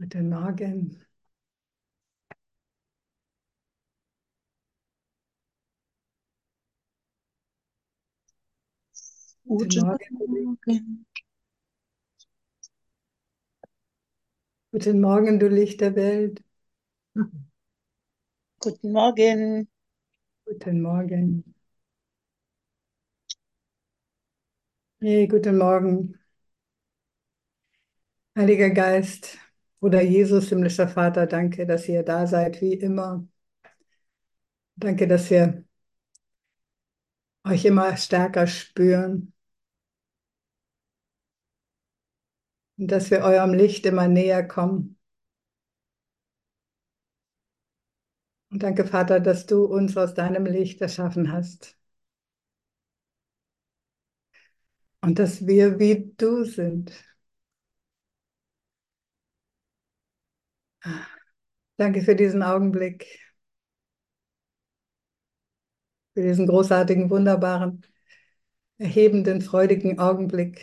Guten Morgen. Guten. Morgen. Guten Morgen, du Licht der Welt. Guten Morgen. Guten Morgen. Hey, guten Morgen. Heiliger Geist, Bruder Jesus, himmlischer Vater, danke, dass ihr da seid, wie immer. Danke, dass wir euch immer stärker spüren und dass wir eurem Licht immer näher kommen. Und danke, Vater, dass du uns aus deinem Licht erschaffen hast. Und dass wir wie du sind. Danke für diesen Augenblick, für diesen großartigen, wunderbaren, erhebenden, freudigen Augenblick,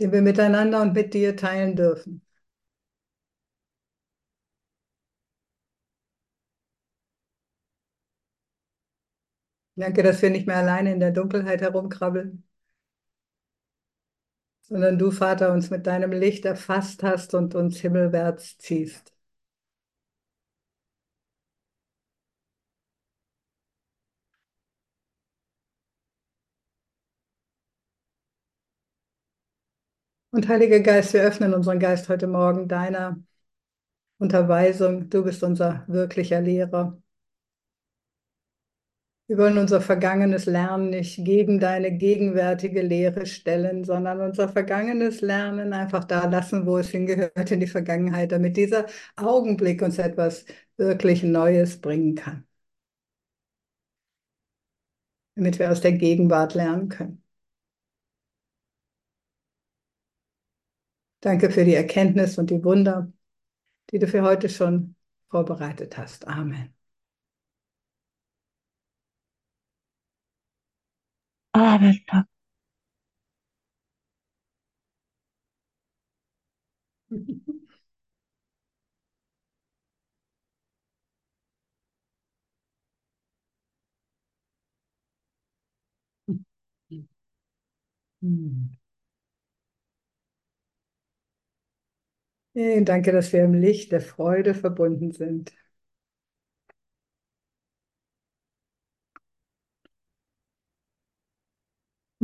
den wir miteinander und mit dir teilen dürfen. Danke, dass wir nicht mehr alleine in der Dunkelheit herumkrabbeln, sondern du, Vater, uns mit deinem Licht erfasst hast und uns himmelwärts ziehst. Und Heiliger Geist, wir öffnen unseren Geist heute Morgen deiner Unterweisung. Du bist unser wirklicher Lehrer. Wir wollen unser vergangenes Lernen nicht gegen deine gegenwärtige Lehre stellen, sondern unser vergangenes Lernen einfach da lassen, wo es hingehört in die Vergangenheit, damit dieser Augenblick uns etwas wirklich Neues bringen kann. Damit wir aus der Gegenwart lernen können. Danke für die Erkenntnis und die Wunder, die du für heute schon vorbereitet hast. Amen. Amen. Hm. Hey, danke, dass wir im Licht der Freude verbunden sind.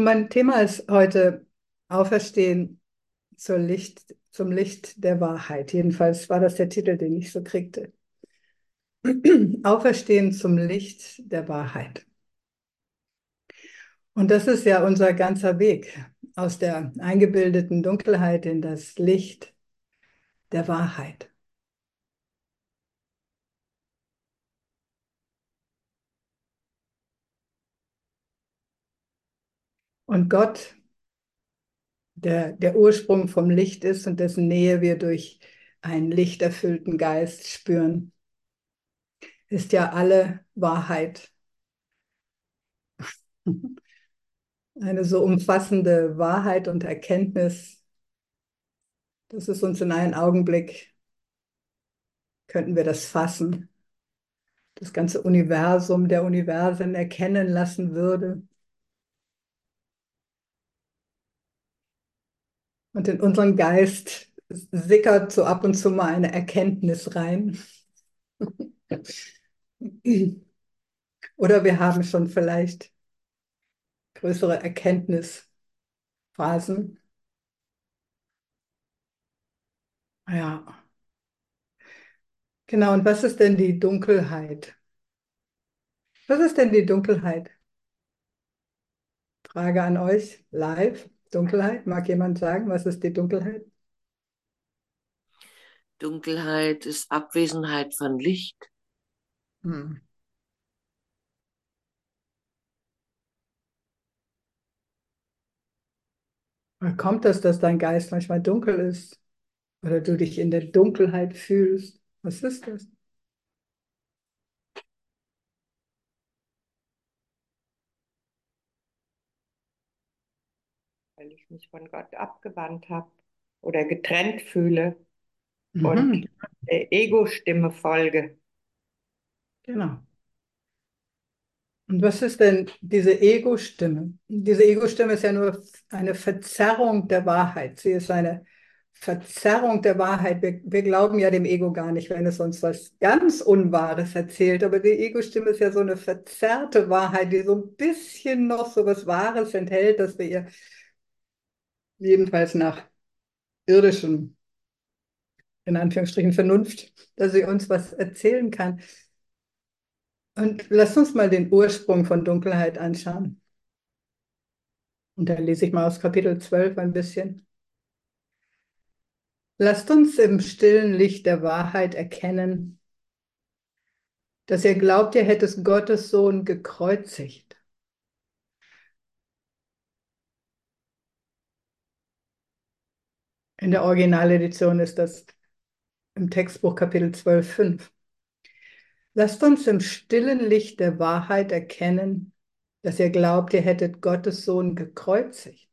Mein Thema ist heute Auferstehen Licht, zum Licht der Wahrheit. Jedenfalls war das der Titel, den ich so kriegte. Auferstehen zum Licht der Wahrheit. Und das ist ja unser ganzer Weg aus der eingebildeten Dunkelheit in das Licht der Wahrheit. Und Gott, der der Ursprung vom Licht ist und dessen Nähe wir durch einen lichterfüllten Geist spüren, ist ja alle Wahrheit. Eine so umfassende Wahrheit und Erkenntnis, dass es uns in einen Augenblick, könnten wir das fassen, das ganze Universum der Universen erkennen lassen würde. Und in unseren Geist sickert so ab und zu mal eine Erkenntnis rein. Oder wir haben schon vielleicht größere Erkenntnisphasen. Ja. Genau, und was ist denn die Dunkelheit? Was ist denn die Dunkelheit? Frage an euch live. Dunkelheit, mag jemand sagen, was ist die Dunkelheit? Dunkelheit ist Abwesenheit von Licht. Hm. Woher kommt das, dass dein Geist manchmal dunkel ist? Oder du dich in der Dunkelheit fühlst? Was ist das? Weil ich mich von Gott abgewandt habe oder getrennt fühle und Mhm, der Ego-Stimme folge. genau. Und was ist denn diese Ego-Stimme? Diese Ego-Stimme ist ja nur eine Verzerrung der Wahrheit. Sie ist eine Verzerrung der Wahrheit. Wir, wir glauben ja dem Ego gar nicht, wenn es uns was ganz Unwahres erzählt. Aber die Ego-Stimme ist ja so eine verzerrte Wahrheit, die so ein bisschen noch so was Wahres enthält, dass wir ihr jedenfalls nach irdischem, in Anführungsstrichen Vernunft, dass sie uns was erzählen kann. Und lass uns mal den Ursprung von Dunkelheit anschauen. Und da lese ich mal aus Kapitel 12 ein bisschen. Lasst uns im stillen Licht der Wahrheit erkennen, dass ihr glaubt, ihr hättet Gottes Sohn gekreuzigt. In der Originaledition ist das im Textbuch Kapitel 12, 5. Lasst uns im stillen Licht der Wahrheit erkennen, dass ihr glaubt, ihr hättet Gottes Sohn gekreuzigt.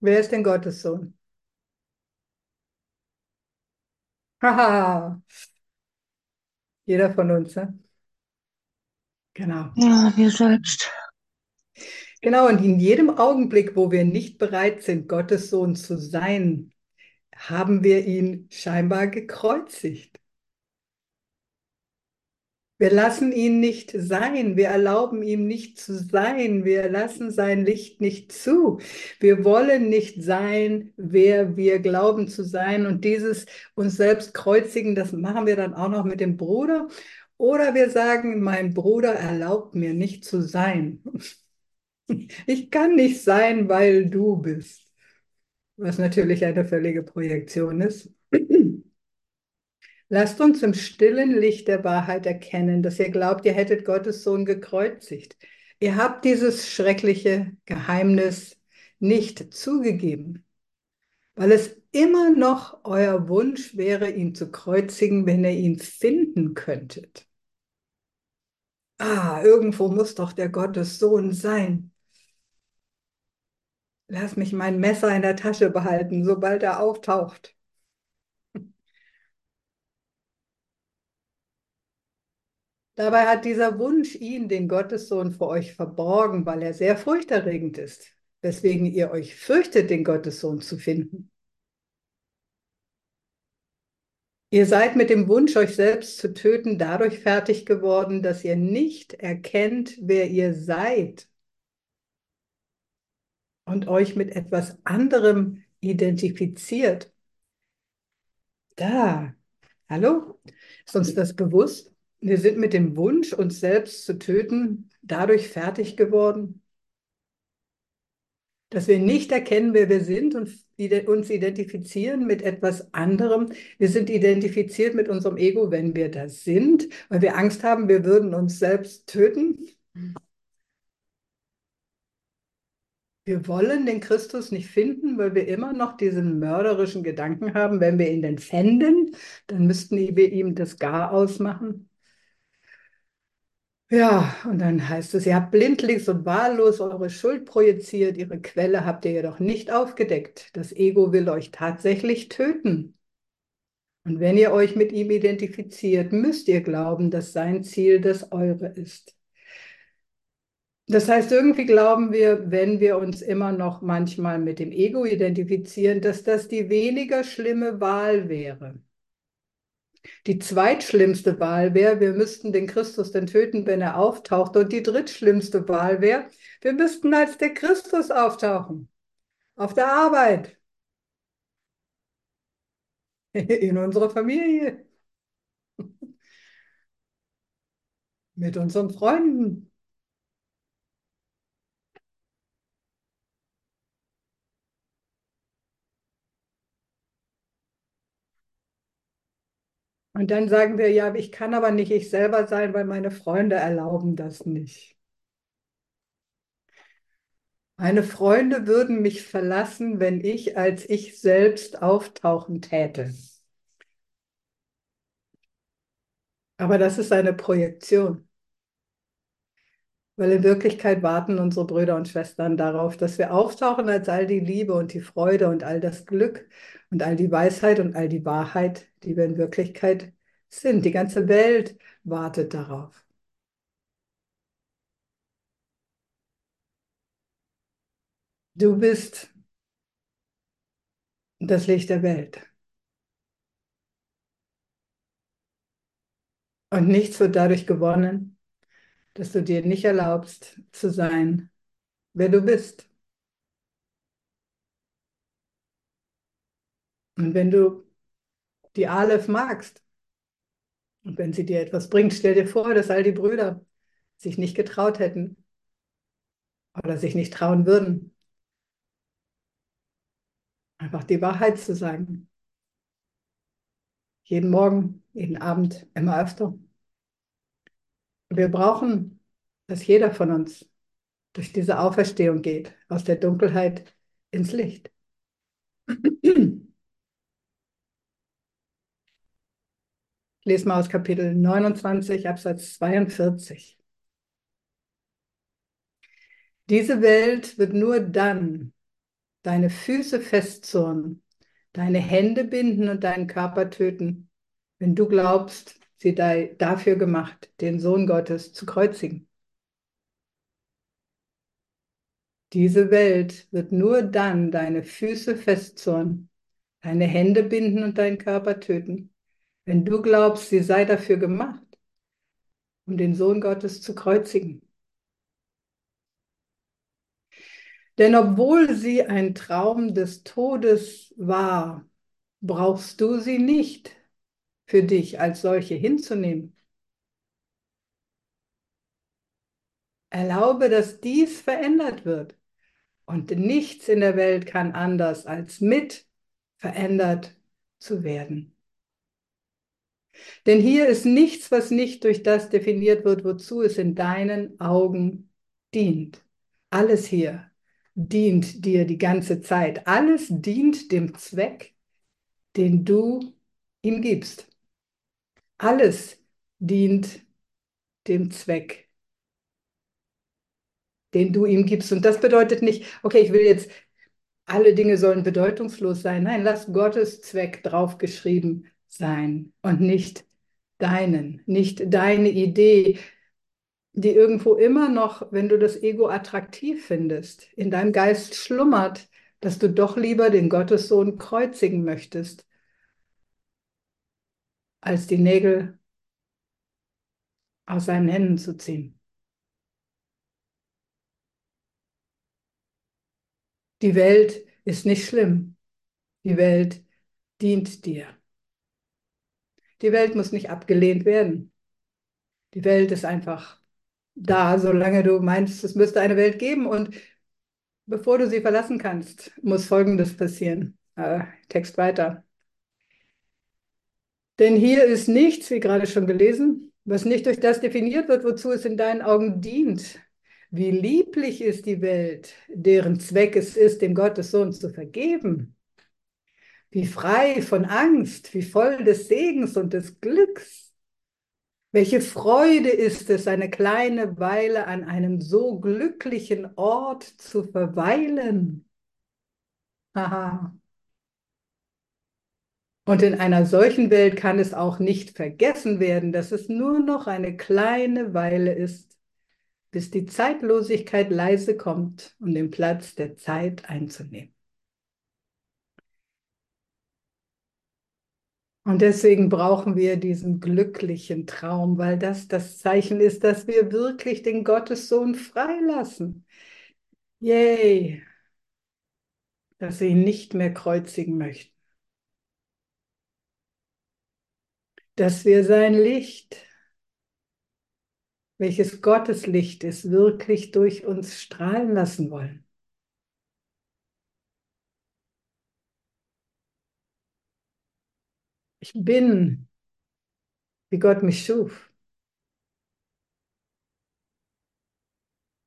Wer ist denn Gottes Sohn? Haha, jeder von uns, ne? Genau. Ja, wir selbst. Genau, und in jedem Augenblick, wo wir nicht bereit sind, Gottes Sohn zu sein, haben wir ihn scheinbar gekreuzigt. Wir lassen ihn nicht sein, wir erlauben ihm nicht zu sein, wir lassen sein Licht nicht zu. Wir wollen nicht sein, wer wir glauben zu sein. Und dieses uns selbst kreuzigen, das machen wir dann auch noch mit dem Bruder. Oder wir sagen, mein Bruder erlaubt mir nicht zu sein. Ich kann nicht sein, weil du bist. Was natürlich eine völlige Projektion ist. Lasst uns im stillen Licht der Wahrheit erkennen, dass ihr glaubt, ihr hättet Gottes Sohn gekreuzigt. Ihr habt dieses schreckliche Geheimnis nicht zugegeben, weil es immer noch euer Wunsch wäre, ihn zu kreuzigen, wenn ihr ihn finden könntet. Ah, irgendwo muss doch der Gottes Sohn sein. Lass mich mein Messer in der Tasche behalten, sobald er auftaucht. Dabei hat dieser Wunsch ihn, den Gottessohn, vor euch verborgen, weil er sehr furchterregend ist, weswegen ihr euch fürchtet, den Gottessohn zu finden. Ihr seid mit dem Wunsch, euch selbst zu töten, dadurch fertig geworden, dass ihr nicht erkennt, wer ihr seid und euch mit etwas anderem identifiziert. Da, hallo? Ist uns das bewusst? Wir sind mit dem Wunsch, uns selbst zu töten, dadurch fertig geworden, dass wir nicht erkennen, wer wir sind und uns identifizieren mit etwas anderem. Wir sind identifiziert mit unserem Ego, wenn wir das sind, weil wir Angst haben, wir würden uns selbst töten. Wir wollen den Christus nicht finden, weil wir immer noch diesen mörderischen Gedanken haben, wenn wir ihn denn fänden, dann müssten wir ihm das Gar ausmachen. Ja, und dann heißt es, ihr habt blindlings und wahllos eure Schuld projiziert, ihre Quelle habt ihr jedoch nicht aufgedeckt. Das Ego will euch tatsächlich töten. Und wenn ihr euch mit ihm identifiziert, müsst ihr glauben, dass sein Ziel das eure ist. Das heißt, irgendwie glauben wir, wenn wir uns immer noch manchmal mit dem Ego identifizieren, dass das die weniger schlimme Wahl wäre. Die zweitschlimmste Wahl wäre, wir müssten den Christus dann töten, wenn er auftaucht. Und die drittschlimmste Wahl wäre, wir müssten als der Christus auftauchen. Auf der Arbeit. In unserer Familie. Mit unseren Freunden. Und dann sagen wir, ja, ich kann aber nicht ich selber sein, weil meine Freunde erlauben das nicht. Meine Freunde würden mich verlassen, wenn ich als ich selbst auftauchen täte. Aber das ist eine Projektion. Weil in Wirklichkeit warten unsere Brüder und Schwestern darauf, dass wir auftauchen als all die Liebe und die Freude und all das Glück und all die Weisheit und all die Wahrheit, die wir in Wirklichkeit sind. Die ganze Welt wartet darauf. Du bist das Licht der Welt. Und nichts wird dadurch gewonnen, dass du dir nicht erlaubst zu sein, wer du bist. Und wenn du die Aleph magst und wenn sie dir etwas bringt, stell dir vor, dass all die Brüder sich nicht getraut hätten oder sich nicht trauen würden, einfach die Wahrheit zu sagen. Jeden Morgen, jeden Abend, immer öfter. Wir brauchen, dass jeder von uns durch diese Auferstehung geht, aus der Dunkelheit ins Licht. Ich lese mal aus Kapitel 29, Absatz 42. Diese Welt wird nur dann deine Füße festzurren, deine Hände binden und deinen Körper töten, wenn du glaubst, sie dafür gemacht, den Sohn Gottes zu kreuzigen. Diese Welt wird nur dann deine Füße festzurren, deine Hände binden und deinen Körper töten, wenn du glaubst, sie sei dafür gemacht, um den Sohn Gottes zu kreuzigen. Denn obwohl sie ein Traum des Todes war, brauchst du sie nicht für dich als solche hinzunehmen. Erlaube, dass dies verändert wird. Und nichts in der Welt kann anders als mit verändert zu werden. Denn hier ist nichts, was nicht durch das definiert wird, wozu es in deinen Augen dient. Alles hier dient dir die ganze Zeit. Alles dient dem Zweck, den du ihm gibst. Alles dient dem Zweck, den du ihm gibst. Und das bedeutet nicht, okay, ich will jetzt, alle Dinge sollen bedeutungslos sein. Nein, lass Gottes Zweck draufgeschrieben sein und nicht deinen, nicht deine Idee, die irgendwo immer noch, wenn du das Ego attraktiv findest, in deinem Geist schlummert, dass du doch lieber den Gottessohn kreuzigen möchtest, als die Nägel aus seinen Händen zu ziehen. Die Welt ist nicht schlimm. Die Welt dient dir. Die Welt muss nicht abgelehnt werden. Die Welt ist einfach da, solange du meinst, es müsste eine Welt geben. Und bevor du sie verlassen kannst, muss Folgendes passieren. Äh, Text weiter. Denn hier ist nichts, wie gerade schon gelesen, was nicht durch das definiert wird, wozu es in deinen Augen dient. Wie lieblich ist die Welt, deren Zweck es ist, dem Gottessohn zu vergeben. Wie frei von Angst, wie voll des Segens und des Glücks. Welche Freude ist es, eine kleine Weile an einem so glücklichen Ort zu verweilen. Aha. Und in einer solchen Welt kann es auch nicht vergessen werden, dass es nur noch eine kleine Weile ist, bis die Zeitlosigkeit leise kommt, um den Platz der Zeit einzunehmen. Und deswegen brauchen wir diesen glücklichen Traum, weil das das Zeichen ist, dass wir wirklich den Gottessohn freilassen. Yay! Dass sie ihn nicht mehr kreuzigen möchten. Dass wir sein Licht, welches Gottes Licht ist, wirklich durch uns strahlen lassen wollen. Ich bin, wie Gott mich schuf.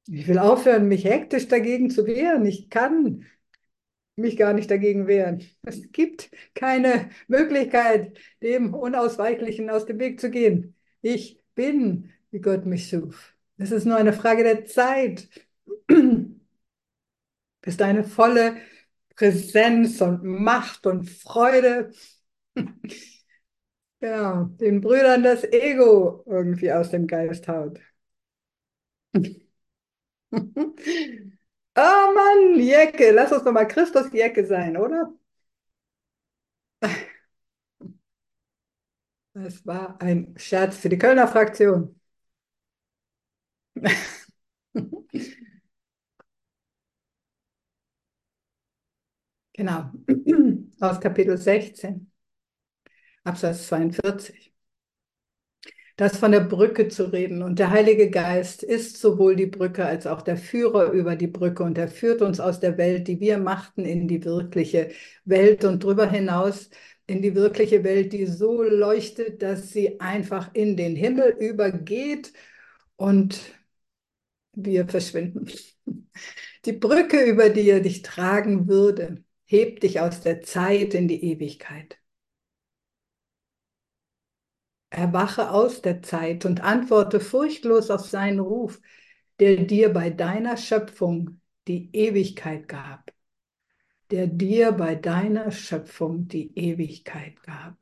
Ich will aufhören, mich hektisch dagegen zu wehren. Ich kann mich gar nicht dagegen wehren. Es gibt keine Möglichkeit, dem Unausweichlichen aus dem Weg zu gehen. Ich bin, wie Gott mich schuf. Es ist nur eine Frage der Zeit, bis deine volle Präsenz und Macht und Freude genau, den Brüdern das Ego irgendwie aus dem Geist haut. Oh Mann, Jecke, lass uns doch mal Christus Jecke sein, oder? Das war ein Scherz für die Kölner Fraktion. Genau, aus Kapitel 16, Absatz 42. Das von der Brücke zu reden. Und der Heilige Geist ist sowohl die Brücke als auch der Führer über die Brücke. Und er führt uns aus der Welt, die wir machten, in die wirkliche Welt und darüber hinaus in die wirkliche Welt, die so leuchtet, dass sie einfach in den Himmel übergeht und wir verschwinden. Die Brücke, über die er dich tragen würde, hebt dich aus der Zeit in die Ewigkeit. Erwache aus der Zeit und antworte furchtlos auf seinen Ruf, der dir bei deiner Schöpfung die Ewigkeit gab. Der dir bei deiner Schöpfung die Ewigkeit gab.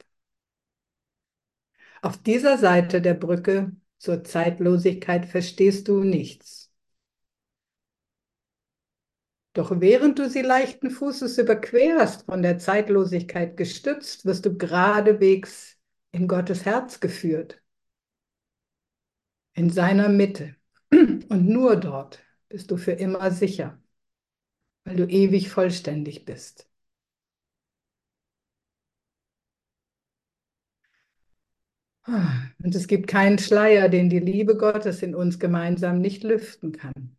Auf dieser Seite der Brücke zur Zeitlosigkeit verstehst du nichts. Doch während du sie leichten Fußes überquerst, von der Zeitlosigkeit gestützt, wirst du geradewegs in Gottes Herz geführt, in seiner Mitte. Und nur dort bist du für immer sicher, weil du ewig vollständig bist. Und es gibt keinen Schleier, den die Liebe Gottes in uns gemeinsam nicht lüften kann.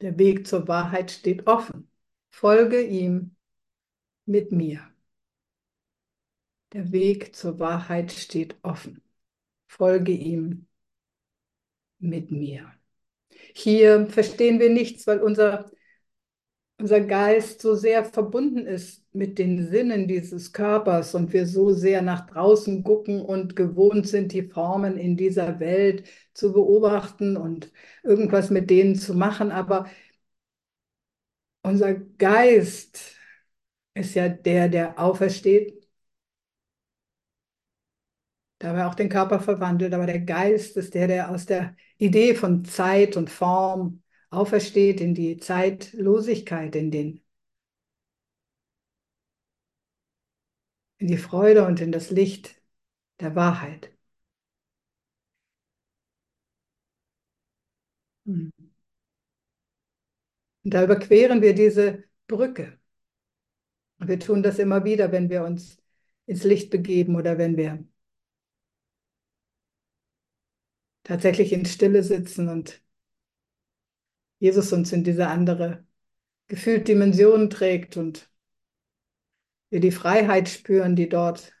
Der Weg zur Wahrheit steht offen. Folge ihm mit mir. Der Weg zur Wahrheit steht offen. Folge ihm mit mir. Hier verstehen wir nichts, weil unser, unser Geist so sehr verbunden ist mit den Sinnen dieses Körpers und wir so sehr nach draußen gucken und gewohnt sind, die Formen in dieser Welt zu beobachten und irgendwas mit denen zu machen. Aber unser Geist ist ja der, der aufersteht dabei auch den Körper verwandelt, aber der Geist ist der, der aus der Idee von Zeit und Form aufersteht in die Zeitlosigkeit, in den in die Freude und in das Licht der Wahrheit. Hm. Und da überqueren wir diese Brücke. Wir tun das immer wieder, wenn wir uns ins Licht begeben oder wenn wir tatsächlich in Stille sitzen und Jesus uns in diese andere gefühlt Dimension trägt und wir die Freiheit spüren, die dort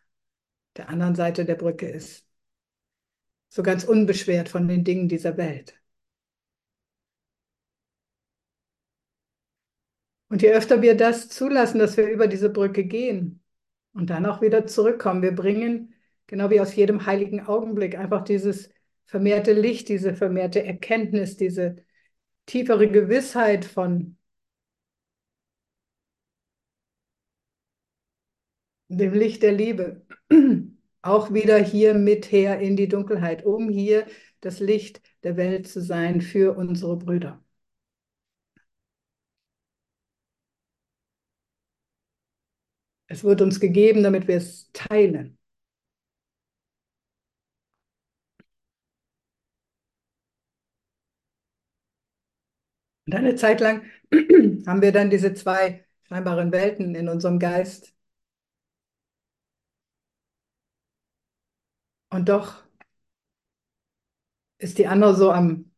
der anderen Seite der Brücke ist. So ganz unbeschwert von den Dingen dieser Welt. Und je öfter wir das zulassen, dass wir über diese Brücke gehen und dann auch wieder zurückkommen, wir bringen, genau wie aus jedem heiligen Augenblick, einfach dieses vermehrte Licht, diese vermehrte Erkenntnis, diese tiefere Gewissheit von dem Licht der Liebe auch wieder hier mit her in die Dunkelheit, um hier das Licht der Welt zu sein für unsere Brüder. Es wird uns gegeben, damit wir es teilen. Und eine Zeit lang haben wir dann diese zwei scheinbaren Welten in unserem Geist. Und doch ist die andere so am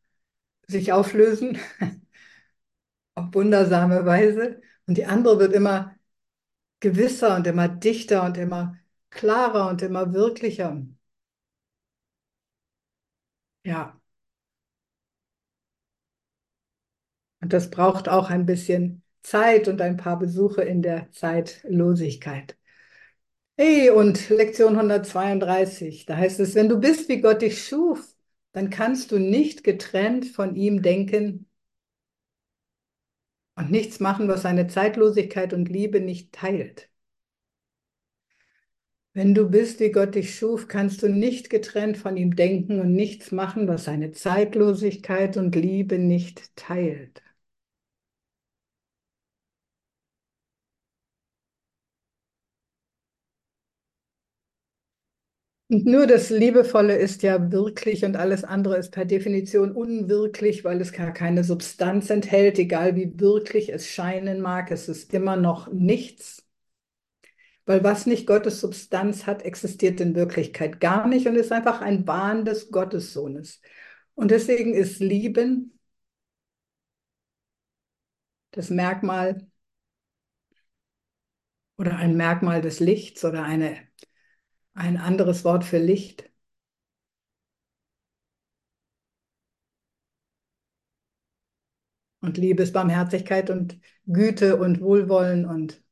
sich auflösen, auf wundersame Weise. Und die andere wird immer gewisser und immer dichter und immer klarer und immer wirklicher. Ja. Und das braucht auch ein bisschen Zeit und ein paar Besuche in der Zeitlosigkeit. Hey, und Lektion 132, da heißt es, wenn du bist, wie Gott dich schuf, dann kannst du nicht getrennt von ihm denken und nichts machen, was seine Zeitlosigkeit und Liebe nicht teilt. Wenn du bist, wie Gott dich schuf, kannst du nicht getrennt von ihm denken und nichts machen, was seine Zeitlosigkeit und Liebe nicht teilt. Nur das Liebevolle ist ja wirklich und alles andere ist per Definition unwirklich, weil es gar keine Substanz enthält, egal wie wirklich es scheinen mag, es ist immer noch nichts. Weil was nicht Gottes Substanz hat, existiert in Wirklichkeit gar nicht und ist einfach ein Wahn des Gottessohnes. Und deswegen ist Lieben das Merkmal oder ein Merkmal des Lichts oder eine ein anderes Wort für Licht. Und Liebe Barmherzigkeit und Güte und Wohlwollen und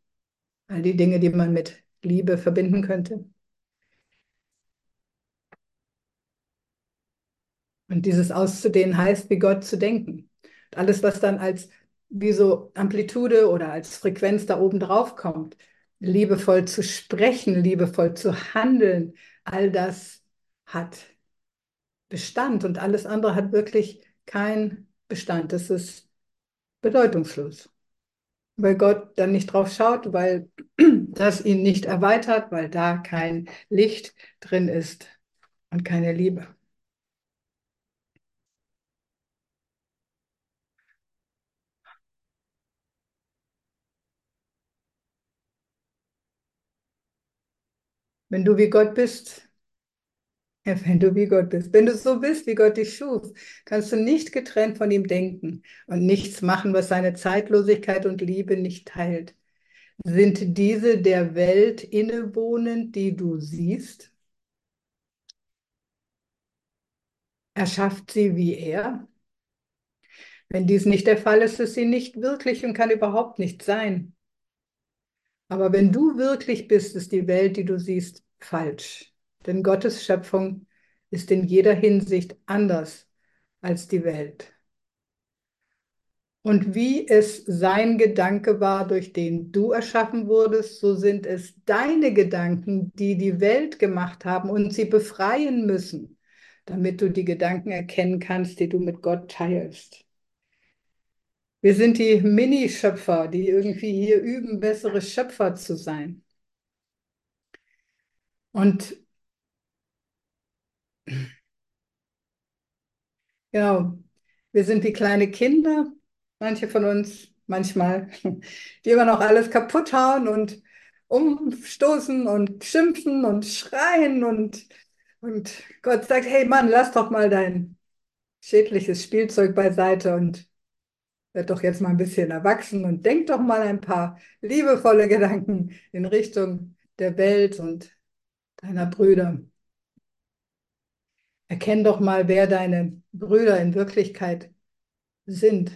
all die Dinge, die man mit Liebe verbinden könnte. Und dieses auszudehnen heißt, wie Gott zu denken. Und alles, was dann als wie so Amplitude oder als Frequenz da oben drauf kommt, liebevoll zu sprechen, liebevoll zu handeln, all das hat Bestand und alles andere hat wirklich keinen Bestand. Das ist bedeutungslos. Weil Gott dann nicht drauf schaut, weil das ihn nicht erweitert, weil da kein Licht drin ist und keine Liebe. Wenn du wie Gott bist, ja, wenn du wie Gott bist, wenn du so bist, wie Gott dich schuf, kannst du nicht getrennt von ihm denken und nichts machen, was seine Zeitlosigkeit und Liebe nicht teilt. Sind diese der Welt innewohnend, die du siehst? Erschafft sie wie er? Wenn dies nicht der Fall ist, ist sie nicht wirklich und kann überhaupt nicht sein. Aber wenn du wirklich bist, ist die Welt, die du siehst, falsch. Denn Gottes Schöpfung ist in jeder Hinsicht anders als die Welt. Und wie es sein Gedanke war, durch den du erschaffen wurdest, so sind es deine Gedanken, die die Welt gemacht haben und sie befreien müssen, damit du die Gedanken erkennen kannst, die du mit Gott teilst. Wir sind die Mini-Schöpfer, die irgendwie hier üben, bessere Schöpfer zu sein. Und ja, wir sind wie kleine Kinder, manche von uns manchmal, die immer noch alles kaputt hauen und umstoßen und schimpfen und schreien und, und Gott sagt, hey Mann, lass doch mal dein schädliches Spielzeug beiseite und werd doch jetzt mal ein bisschen erwachsen und denk doch mal ein paar liebevolle Gedanken in Richtung der Welt und deiner Brüder. Erkenn doch mal, wer deine Brüder in Wirklichkeit sind.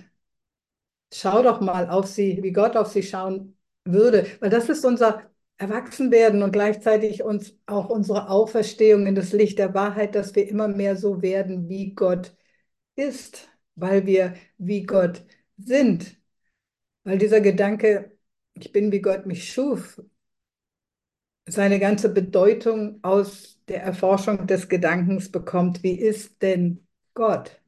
Schau doch mal auf sie, wie Gott auf sie schauen würde, weil das ist unser Erwachsenwerden und gleichzeitig uns auch unsere Auferstehung in das Licht der Wahrheit, dass wir immer mehr so werden, wie Gott ist, weil wir wie Gott sind. Weil dieser Gedanke, ich bin wie Gott mich schuf, seine ganze Bedeutung aus der Erforschung des Gedankens bekommt, wie ist denn Gott?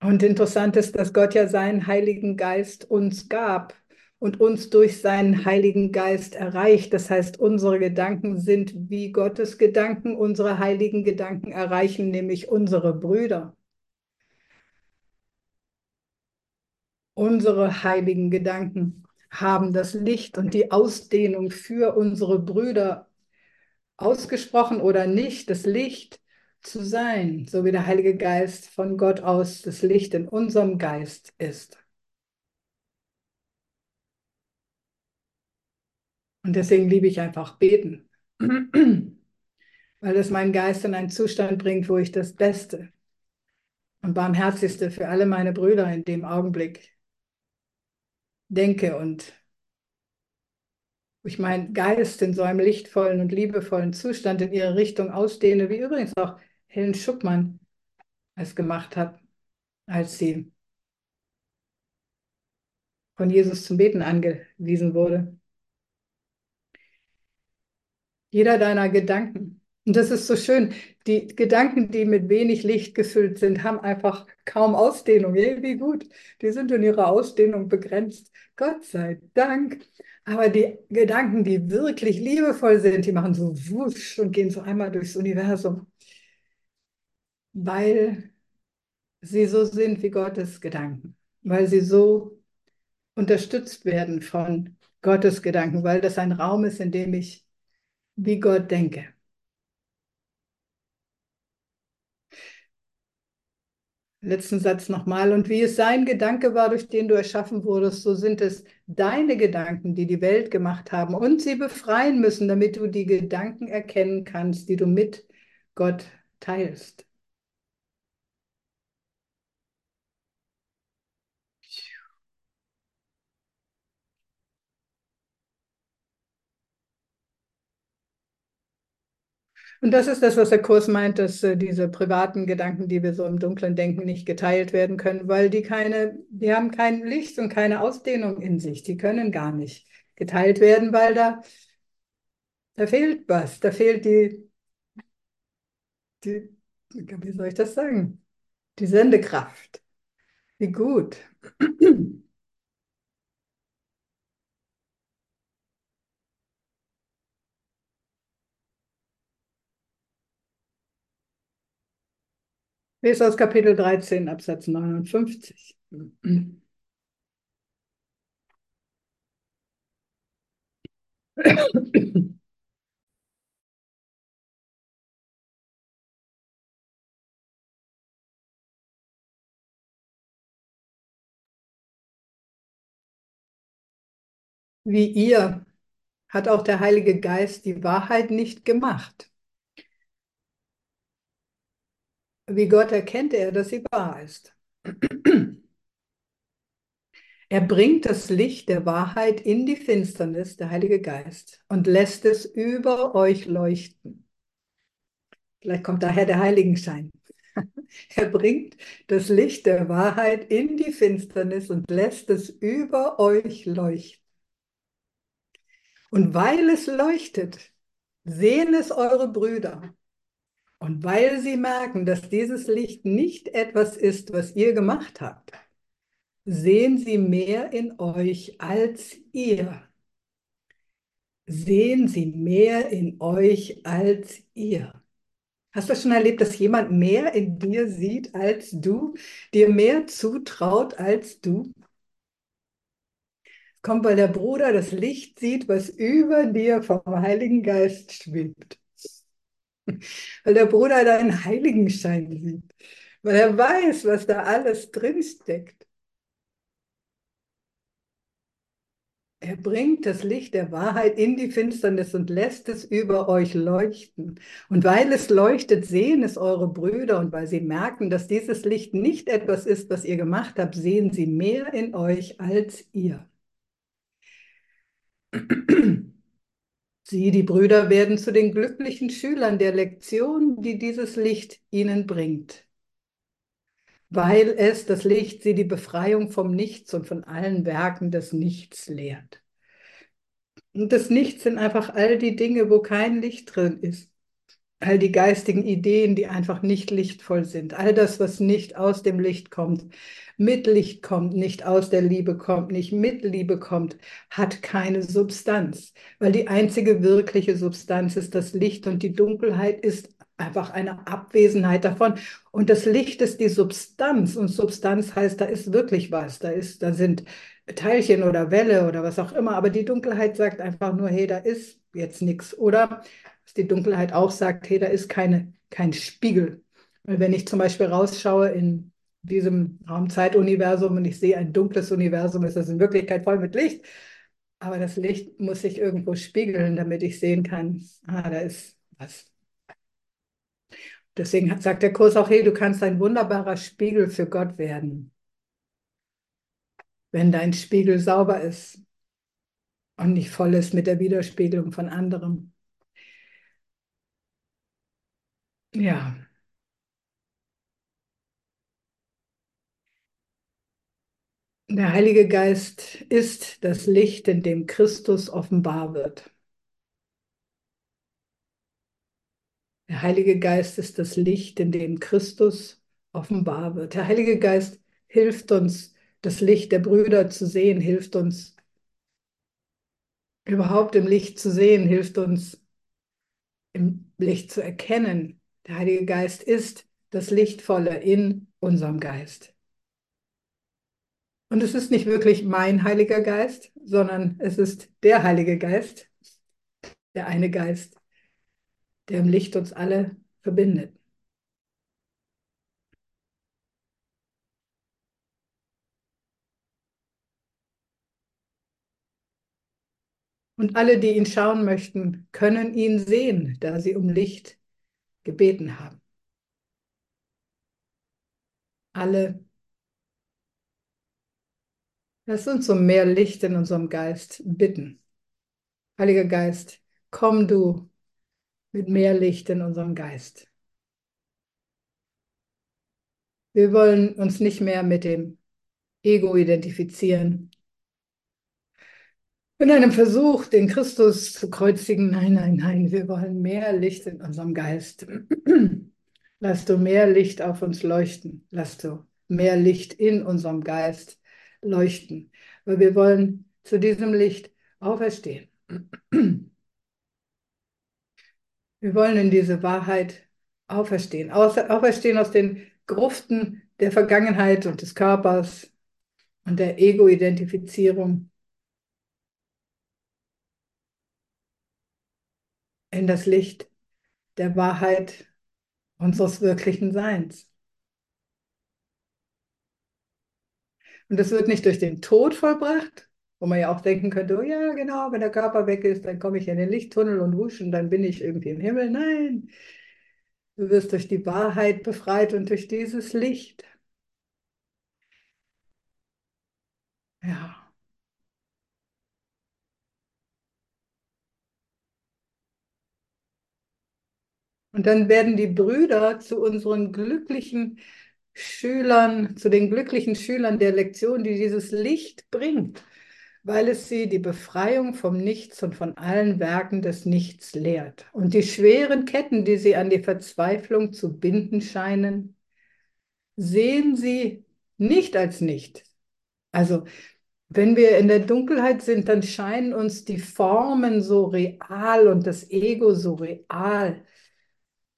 Und interessant ist, dass Gott ja seinen Heiligen Geist uns gab und uns durch seinen Heiligen Geist erreicht. Das heißt, unsere Gedanken sind wie Gottes Gedanken, unsere heiligen Gedanken erreichen nämlich unsere Brüder. Unsere heiligen Gedanken haben das Licht und die Ausdehnung für unsere Brüder ausgesprochen oder nicht, das Licht zu sein, so wie der Heilige Geist von Gott aus das Licht in unserem Geist ist. Und deswegen liebe ich einfach beten, weil es meinen Geist in einen Zustand bringt, wo ich das Beste und Barmherzigste für alle meine Brüder in dem Augenblick denke und wo ich meinen Geist in so einem lichtvollen und liebevollen Zustand in ihre Richtung ausdehne, wie übrigens auch Helen Schuckmann es gemacht hat, als sie von Jesus zum Beten angewiesen wurde. Jeder deiner Gedanken. Und das ist so schön. Die Gedanken, die mit wenig Licht gefüllt sind, haben einfach kaum Ausdehnung. Hey, wie gut. Die sind in ihrer Ausdehnung begrenzt. Gott sei Dank. Aber die Gedanken, die wirklich liebevoll sind, die machen so wusch und gehen so einmal durchs Universum. Weil sie so sind wie Gottes Gedanken. Weil sie so unterstützt werden von Gottes Gedanken, weil das ein Raum ist, in dem ich wie Gott denke. Letzten Satz nochmal. Und wie es sein Gedanke war, durch den du erschaffen wurdest, so sind es deine Gedanken, die die Welt gemacht haben und sie befreien müssen, damit du die Gedanken erkennen kannst, die du mit Gott teilst. Und das ist das, was der Kurs meint, dass äh, diese privaten Gedanken, die wir so im Dunklen denken, nicht geteilt werden können, weil die keine, die haben kein Licht und keine Ausdehnung in sich. Die können gar nicht geteilt werden, weil da, da fehlt was. Da fehlt die, die, wie soll ich das sagen? Die Sendekraft. Wie gut. Lese aus Kapitel 13, Absatz 59. Wie ihr hat auch der Heilige Geist die Wahrheit nicht gemacht. Wie Gott erkennt er, dass sie wahr ist. Er bringt das Licht der Wahrheit in die Finsternis, der Heilige Geist, und lässt es über euch leuchten. Vielleicht kommt daher der Heiligenschein. Er bringt das Licht der Wahrheit in die Finsternis und lässt es über euch leuchten. Und weil es leuchtet, sehen es eure Brüder. Und weil sie merken, dass dieses Licht nicht etwas ist, was ihr gemacht habt, sehen sie mehr in euch als ihr. Sehen sie mehr in euch als ihr. Hast du schon erlebt, dass jemand mehr in dir sieht als du, dir mehr zutraut als du? Kommt, weil der Bruder das Licht sieht, was über dir vom Heiligen Geist schwebt. Weil der Bruder deinen Heiligenschein sieht. Weil er weiß, was da alles drinsteckt. Er bringt das Licht der Wahrheit in die Finsternis und lässt es über euch leuchten. Und weil es leuchtet, sehen es eure Brüder. Und weil sie merken, dass dieses Licht nicht etwas ist, was ihr gemacht habt, sehen sie mehr in euch als ihr. Sie, die Brüder, werden zu den glücklichen Schülern der Lektion, die dieses Licht ihnen bringt, weil es, das Licht, sie die Befreiung vom Nichts und von allen Werken des Nichts lehrt. Und das Nichts sind einfach all die Dinge, wo kein Licht drin ist. All die geistigen Ideen, die einfach nicht lichtvoll sind. All das, was nicht aus dem Licht kommt, mit Licht kommt, nicht aus der Liebe kommt, nicht mit Liebe kommt, hat keine Substanz. Weil die einzige wirkliche Substanz ist das Licht und die Dunkelheit ist einfach eine Abwesenheit davon. Und das Licht ist die Substanz und Substanz heißt, da ist wirklich was. Da ist, da sind Teilchen oder Welle oder was auch immer. Aber die Dunkelheit sagt einfach nur, hey, da ist jetzt nichts. Oder was die Dunkelheit auch sagt, hey, da ist keine, kein Spiegel. Weil wenn ich zum Beispiel rausschaue in diesem Raumzeituniversum und ich sehe ein dunkles Universum, ist das in Wirklichkeit voll mit Licht. Aber das Licht muss sich irgendwo spiegeln, damit ich sehen kann, ah, da ist was. Deswegen sagt der Kurs auch, hey, du kannst ein wunderbarer Spiegel für Gott werden, wenn dein Spiegel sauber ist. und nicht voll ist mit der Widerspiegelung von anderem. Ja. Der Heilige Geist ist das Licht, in dem Christus offenbar wird. Der Heilige Geist ist das Licht, in dem Christus offenbar wird. Der Heilige Geist hilft uns, das Licht der Brüder zu sehen, hilft uns überhaupt im Licht zu sehen, hilft uns im Licht zu erkennen. Der Heilige Geist ist das Lichtvolle in unserem Geist. Und es ist nicht wirklich mein Heiliger Geist, sondern es ist der Heilige Geist, der eine Geist, der im Licht uns alle verbindet. Und alle, die ihn schauen möchten, können ihn sehen, da sie um Licht gebeten haben. Alle Lass uns um mehr Licht in unserem Geist bitten. Heiliger Geist, komm du mit mehr Licht in unserem Geist. Wir wollen uns nicht mehr mit dem Ego identifizieren. In einem Versuch, den Christus zu kreuzigen, nein, nein, nein, wir wollen mehr Licht in unserem Geist. Lass du mehr Licht auf uns leuchten. Lass du mehr Licht in unserem Geist leuchten, weil wir wollen zu diesem Licht auferstehen. Wir wollen in diese Wahrheit auferstehen, auferstehen aus den Gruften der Vergangenheit und des Körpers und der Ego-Identifizierung in das Licht der Wahrheit unseres wirklichen Seins. Und das wird nicht durch den Tod vollbracht, wo man ja auch denken könnte, oh ja, genau, wenn der Körper weg ist, dann komme ich in den Lichttunnel und wusch und dann bin ich irgendwie im Himmel. Nein, du wirst durch die Wahrheit befreit und durch dieses Licht. Ja. Und dann werden die Brüder zu unseren glücklichen Schülern, zu den glücklichen Schülern der Lektion, die dieses Licht bringt, weil es sie die Befreiung vom Nichts und von allen Werken des Nichts lehrt. Und die schweren Ketten, die sie an die Verzweiflung zu binden scheinen, sehen sie nicht als nicht. Also wenn wir in der Dunkelheit sind, dann scheinen uns die Formen so real und das Ego so real.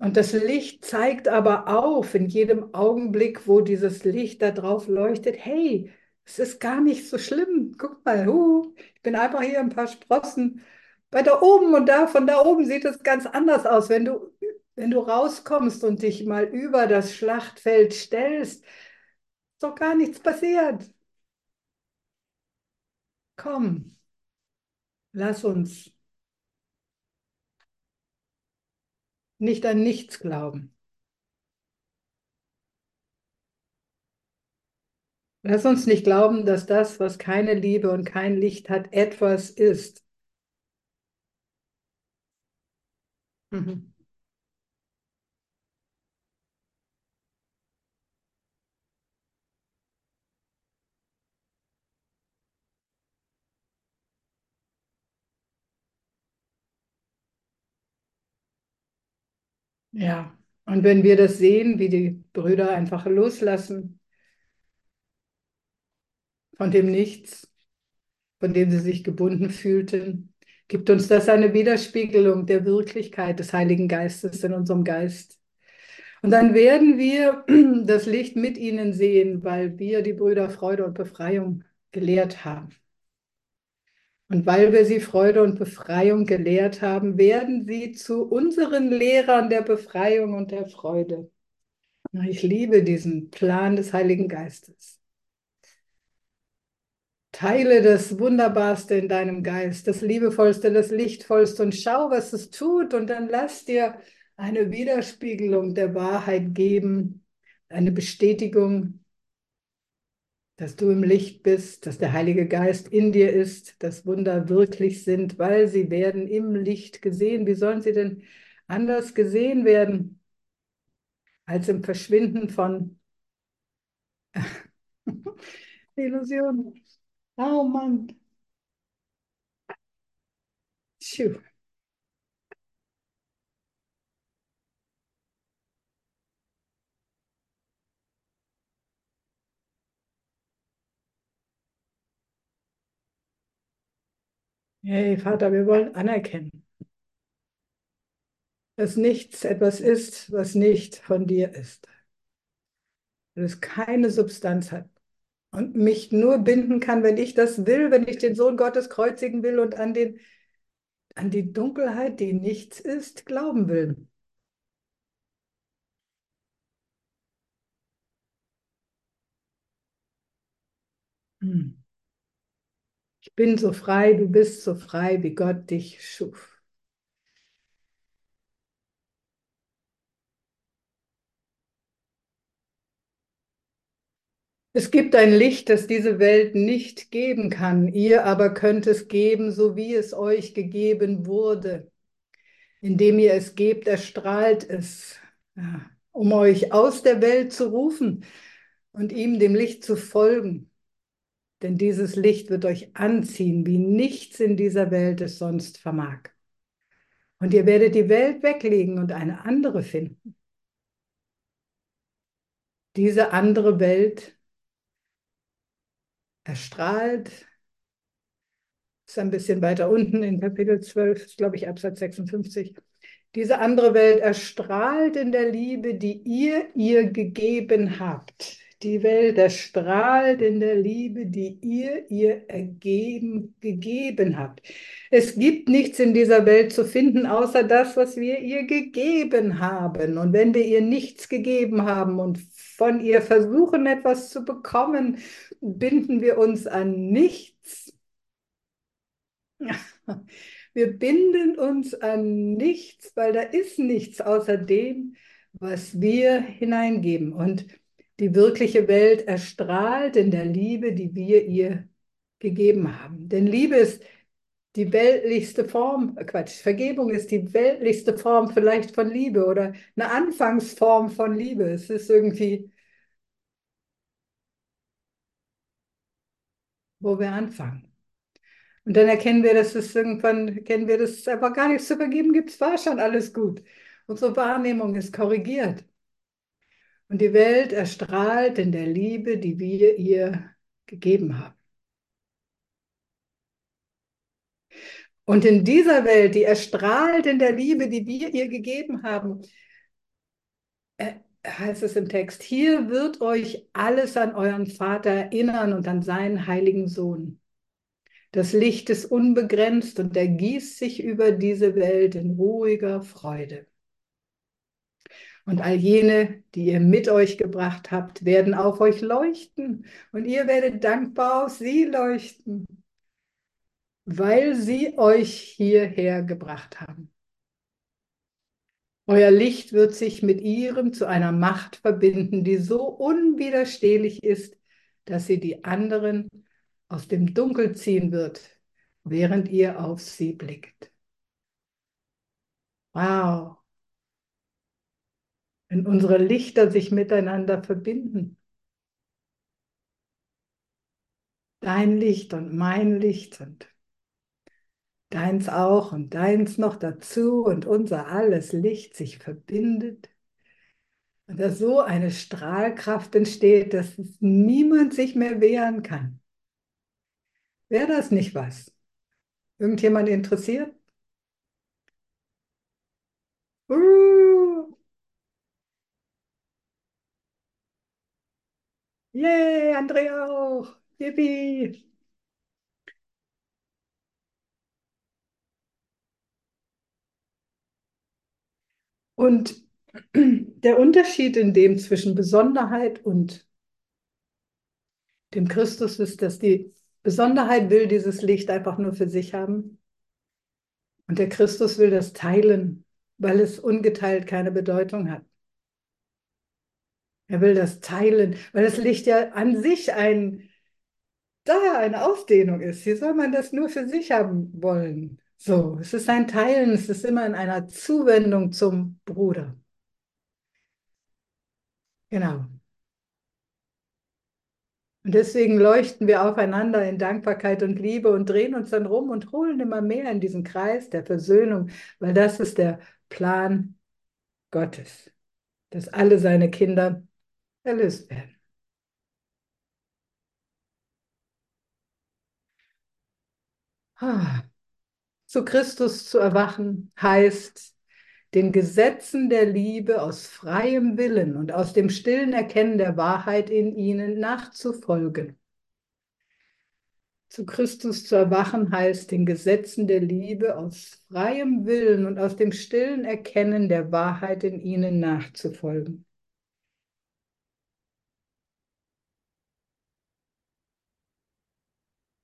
Und das Licht zeigt aber auf in jedem Augenblick, wo dieses Licht da drauf leuchtet, hey, es ist gar nicht so schlimm. Guck mal, huh, ich bin einfach hier ein paar Sprossen. Weiter oben und da, von da oben sieht es ganz anders aus. Wenn du, wenn du rauskommst und dich mal über das Schlachtfeld stellst, ist doch gar nichts passiert. Komm, lass uns nicht an nichts glauben. Lass uns nicht glauben, dass das, was keine Liebe und kein Licht hat, etwas ist. Mhm. Ja, und wenn wir das sehen, wie die Brüder einfach loslassen von dem Nichts, von dem sie sich gebunden fühlten, gibt uns das eine Widerspiegelung der Wirklichkeit des Heiligen Geistes in unserem Geist. Und dann werden wir das Licht mit ihnen sehen, weil wir die Brüder Freude und Befreiung gelehrt haben. Und weil wir sie Freude und Befreiung gelehrt haben, werden sie zu unseren Lehrern der Befreiung und der Freude. Ich liebe diesen Plan des Heiligen Geistes. Teile das Wunderbarste in deinem Geist, das Liebevollste, das Lichtvollste und schau, was es tut. Und dann lass dir eine Widerspiegelung der Wahrheit geben, eine Bestätigung dass du im Licht bist, dass der Heilige Geist in dir ist, dass Wunder wirklich sind, weil sie werden im Licht gesehen. Wie sollen sie denn anders gesehen werden als im Verschwinden von Illusionen? Oh Mann. Phew. Hey Vater, wir wollen anerkennen, dass nichts etwas ist, was nicht von dir ist. Dass es keine Substanz hat und mich nur binden kann, wenn ich das will, wenn ich den Sohn Gottes kreuzigen will und an, den, an die Dunkelheit, die nichts ist, glauben will. Hm. Bin so frei, du bist so frei, wie Gott dich schuf. Es gibt ein Licht, das diese Welt nicht geben kann. Ihr aber könnt es geben, so wie es euch gegeben wurde. Indem ihr es gebt, erstrahlt es, um euch aus der Welt zu rufen und ihm, dem Licht, zu folgen. Denn dieses Licht wird euch anziehen, wie nichts in dieser Welt es sonst vermag. Und ihr werdet die Welt weglegen und eine andere finden. Diese andere Welt erstrahlt, ist ein bisschen weiter unten in Kapitel 12, glaube ich, Absatz 56. Diese andere Welt erstrahlt in der Liebe, die ihr ihr gegeben habt. Die Welt erstrahlt in der Liebe, die ihr ihr ergeben, gegeben habt. Es gibt nichts in dieser Welt zu finden, außer das, was wir ihr gegeben haben. Und wenn wir ihr nichts gegeben haben und von ihr versuchen, etwas zu bekommen, binden wir uns an nichts. Wir binden uns an nichts, weil da ist nichts außer dem, was wir hineingeben. Und die wirkliche Welt erstrahlt in der Liebe, die wir ihr gegeben haben. Denn Liebe ist die weltlichste Form, äh, Quatsch, Vergebung ist die weltlichste Form vielleicht von Liebe oder eine Anfangsform von Liebe. Es ist irgendwie, wo wir anfangen. Und dann erkennen wir, dass es irgendwann, erkennen wir, dass es einfach gar nichts zu vergeben gibt. Es war schon alles gut. Unsere Wahrnehmung ist korrigiert. Und die Welt erstrahlt in der Liebe, die wir ihr gegeben haben. Und in dieser Welt, die erstrahlt in der Liebe, die wir ihr gegeben haben, äh, heißt es im Text, hier wird euch alles an euren Vater erinnern und an seinen heiligen Sohn. Das Licht ist unbegrenzt und ergießt sich über diese Welt in ruhiger Freude. Und all jene, die ihr mit euch gebracht habt, werden auf euch leuchten und ihr werdet dankbar auf sie leuchten, weil sie euch hierher gebracht haben. Euer Licht wird sich mit ihrem zu einer Macht verbinden, die so unwiderstehlich ist, dass sie die anderen aus dem Dunkel ziehen wird, während ihr auf sie blickt. Wow wenn unsere Lichter sich miteinander verbinden. Dein Licht und mein Licht und deins auch und deins noch dazu und unser alles Licht sich verbindet. Und dass so eine Strahlkraft entsteht, dass niemand sich mehr wehren kann. Wäre das nicht was? Irgendjemand interessiert? Uh, Yay, Andrea auch. Yippie. Und der Unterschied in dem zwischen Besonderheit und dem Christus ist, dass die Besonderheit will dieses Licht einfach nur für sich haben. Und der Christus will das teilen, weil es ungeteilt keine Bedeutung hat. Er will das teilen, weil das Licht ja an sich ein, da eine Ausdehnung ist. Wie soll man das nur für sich haben wollen? So, es ist ein Teilen, es ist immer in einer Zuwendung zum Bruder. Genau. Und deswegen leuchten wir aufeinander in Dankbarkeit und Liebe und drehen uns dann rum und holen immer mehr in diesen Kreis der Versöhnung, weil das ist der Plan Gottes, dass alle seine Kinder erlöst werden. Ah. Zu Christus zu erwachen heißt, den Gesetzen der Liebe aus freiem Willen und aus dem stillen Erkennen der Wahrheit in ihnen nachzufolgen. Zu Christus zu erwachen heißt, den Gesetzen der Liebe aus freiem Willen und aus dem stillen Erkennen der Wahrheit in ihnen nachzufolgen.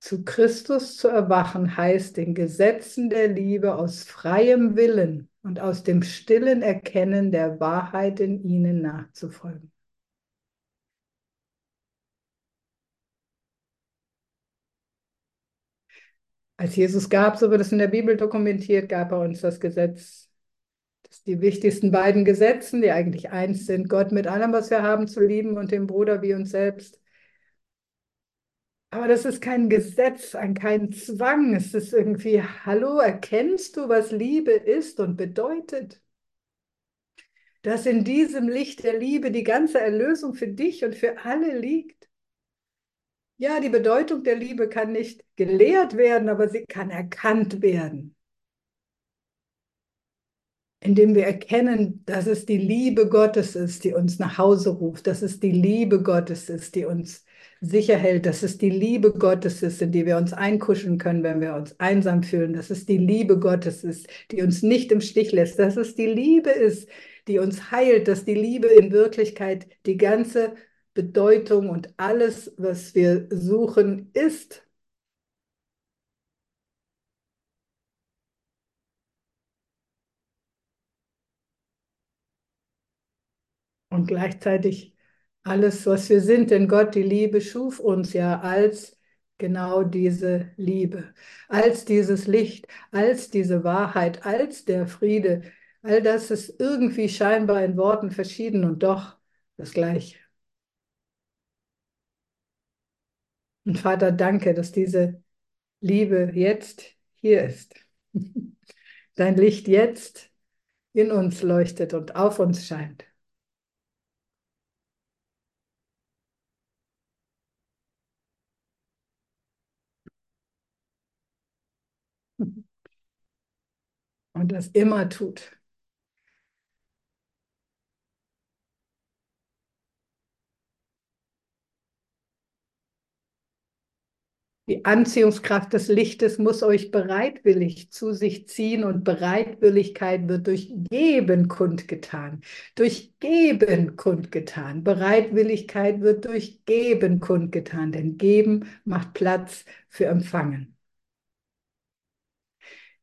Zu Christus zu erwachen heißt, den Gesetzen der Liebe aus freiem Willen und aus dem stillen Erkennen der Wahrheit in ihnen nachzufolgen. Als Jesus gab, so wird es in der Bibel dokumentiert, gab er uns das Gesetz. Das die wichtigsten beiden Gesetzen, die eigentlich eins sind, Gott mit allem, was wir haben, zu lieben und den Bruder wie uns selbst. Aber das ist kein Gesetz, kein Zwang. Es ist irgendwie, hallo, erkennst du, was Liebe ist und bedeutet? Dass in diesem Licht der Liebe die ganze Erlösung für dich und für alle liegt. Ja, die Bedeutung der Liebe kann nicht gelehrt werden, aber sie kann erkannt werden indem wir erkennen, dass es die Liebe Gottes ist, die uns nach Hause ruft, dass es die Liebe Gottes ist, die uns sicher hält, dass es die Liebe Gottes ist, in die wir uns einkuscheln können, wenn wir uns einsam fühlen, dass es die Liebe Gottes ist, die uns nicht im Stich lässt, dass es die Liebe ist, die uns heilt, dass die Liebe in Wirklichkeit die ganze Bedeutung und alles, was wir suchen, ist. und gleichzeitig alles, was wir sind. Denn Gott, die Liebe, schuf uns ja als genau diese Liebe, als dieses Licht, als diese Wahrheit, als der Friede. All das ist irgendwie scheinbar in Worten verschieden und doch das Gleiche. Und Vater, danke, dass diese Liebe jetzt hier ist. Dein Licht jetzt in uns leuchtet und auf uns scheint. Und das immer tut. Die Anziehungskraft des Lichtes muss euch bereitwillig zu sich ziehen und Bereitwilligkeit wird durch Geben kundgetan. Durch Geben kundgetan. Bereitwilligkeit wird durch Geben kundgetan, denn Geben macht Platz für Empfangen.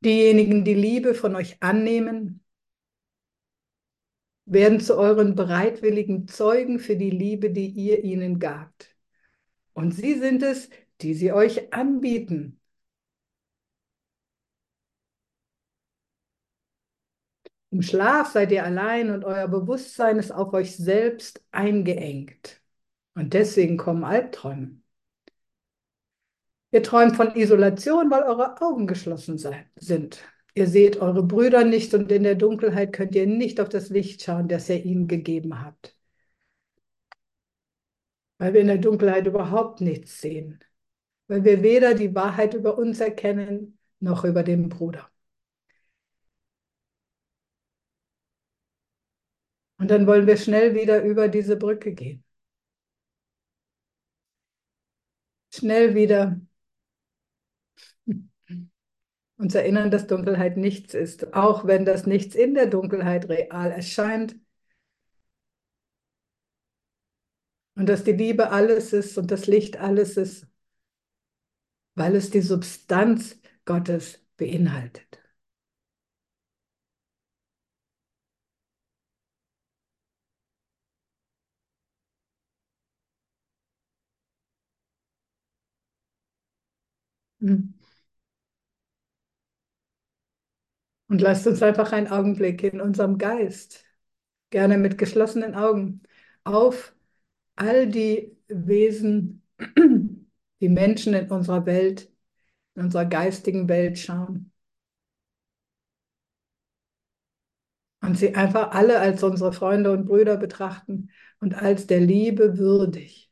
Diejenigen, die Liebe von euch annehmen, werden zu euren bereitwilligen Zeugen für die Liebe, die ihr ihnen gabt. Und sie sind es, die sie euch anbieten. Im Schlaf seid ihr allein und euer Bewusstsein ist auf euch selbst eingeengt. Und deswegen kommen Albträume. Ihr träumt von Isolation, weil eure Augen geschlossen sind. Ihr seht eure Brüder nicht und in der Dunkelheit könnt ihr nicht auf das Licht schauen, das ihr ihnen gegeben habt. Weil wir in der Dunkelheit überhaupt nichts sehen. Weil wir weder die Wahrheit über uns erkennen, noch über den Bruder. Und dann wollen wir schnell wieder über diese Brücke gehen. Schnell wieder uns erinnern, dass Dunkelheit nichts ist, auch wenn das Nichts in der Dunkelheit real erscheint. Und dass die Liebe alles ist und das Licht alles ist, weil es die Substanz Gottes beinhaltet. Hm. Und lasst uns einfach einen Augenblick in unserem Geist, gerne mit geschlossenen Augen, auf all die Wesen, die Menschen in unserer Welt, in unserer geistigen Welt schauen. Und sie einfach alle als unsere Freunde und Brüder betrachten und als der Liebe würdig.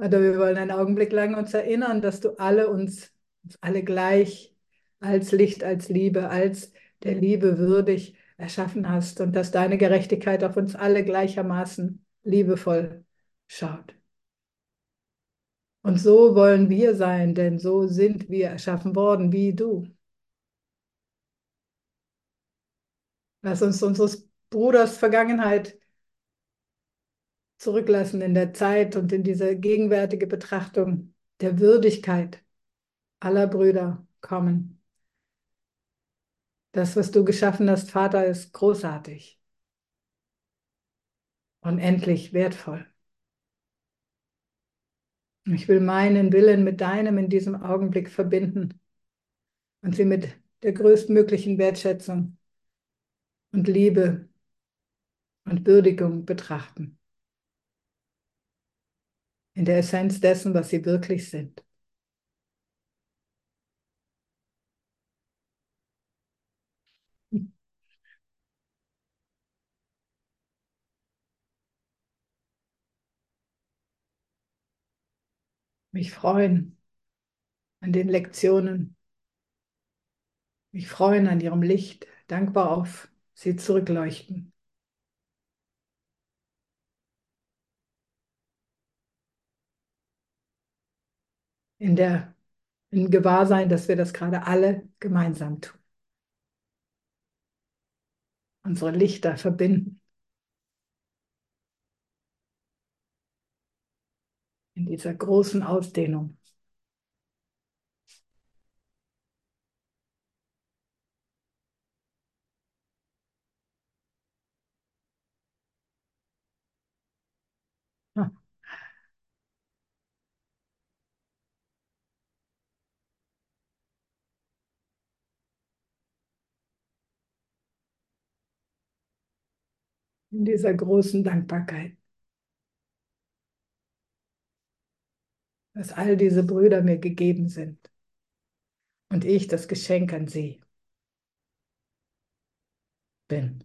Oder wir wollen einen Augenblick lang uns erinnern, dass du alle uns, uns alle gleich als Licht, als Liebe, als der Liebe würdig erschaffen hast und dass deine Gerechtigkeit auf uns alle gleichermaßen liebevoll schaut. Und so wollen wir sein, denn so sind wir erschaffen worden, wie du. Lass uns unseres Bruders Vergangenheit zurücklassen in der Zeit und in diese gegenwärtige Betrachtung der Würdigkeit aller Brüder kommen. Das, was du geschaffen hast, Vater, ist großartig, unendlich wertvoll. Ich will meinen Willen mit deinem in diesem Augenblick verbinden und sie mit der größtmöglichen Wertschätzung und Liebe und Würdigung betrachten. In der Essenz dessen, was sie wirklich sind. Mich freuen an den Lektionen, mich freuen an ihrem Licht, dankbar auf sie zurückleuchten. In der in Gewahrsein, dass wir das gerade alle gemeinsam tun. Unsere Lichter verbinden. In dieser großen Ausdehnung. In dieser großen Dankbarkeit, dass all diese Brüder mir gegeben sind und ich das Geschenk an sie bin.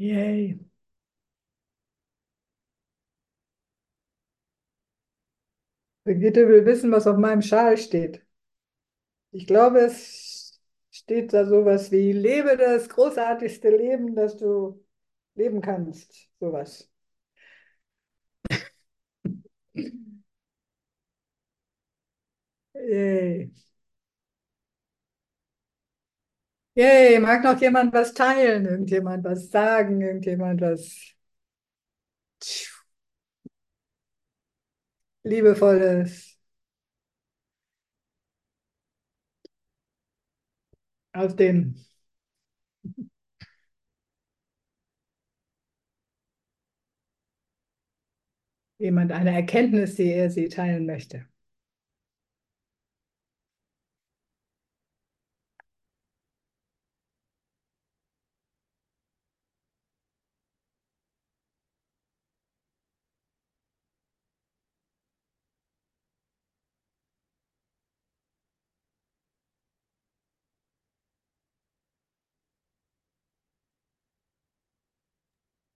Yay. Brigitte will wissen, was auf meinem Schal steht. Ich glaube, es steht da sowas wie, lebe das großartigste Leben, das du leben kannst. Sowas. Yay. Yay, mag noch jemand was teilen? Irgendjemand was sagen? Irgendjemand was Liebevolles? Aus dem jemand eine Erkenntnis, die er sie teilen möchte.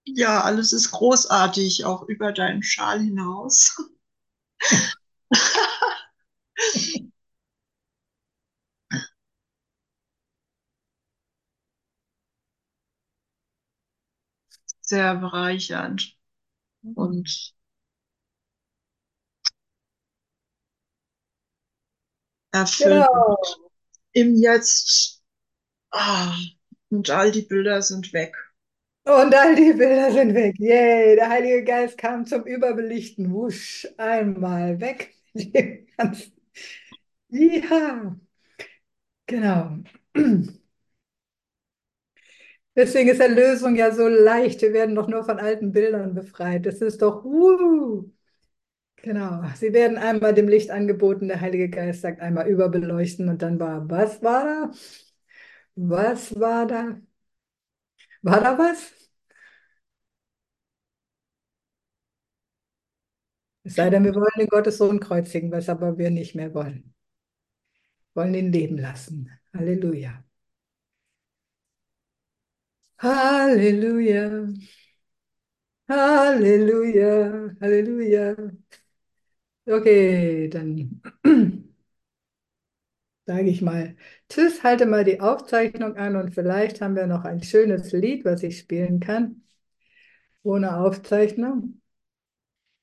Ja, alles ist großartig, auch über deinen Schal hinaus. Sehr bereichernd und erfüllend. Genau. Im Jetzt. Ah, und all die Bilder sind weg. Und all die Bilder sind weg. Yay, der Heilige Geist kam zum Überbelichten. Wusch, einmal weg. Ja, genau. Deswegen ist Erlösung ja so leicht. Wir werden doch nur von alten Bildern befreit. Das ist doch, uh, genau. Sie werden einmal dem Licht angeboten. Der Heilige Geist sagt einmal überbeleuchten und dann war, was war da? Was war da? War da was? Es sei denn, wir wollen den Gottessohn kreuzigen, was aber wir nicht mehr wollen. Wir wollen ihn leben lassen. Halleluja. Halleluja. Halleluja. Halleluja. Okay, dann sage ich mal Tschüss, halte mal die Aufzeichnung an und vielleicht haben wir noch ein schönes Lied, was ich spielen kann, ohne Aufzeichnung.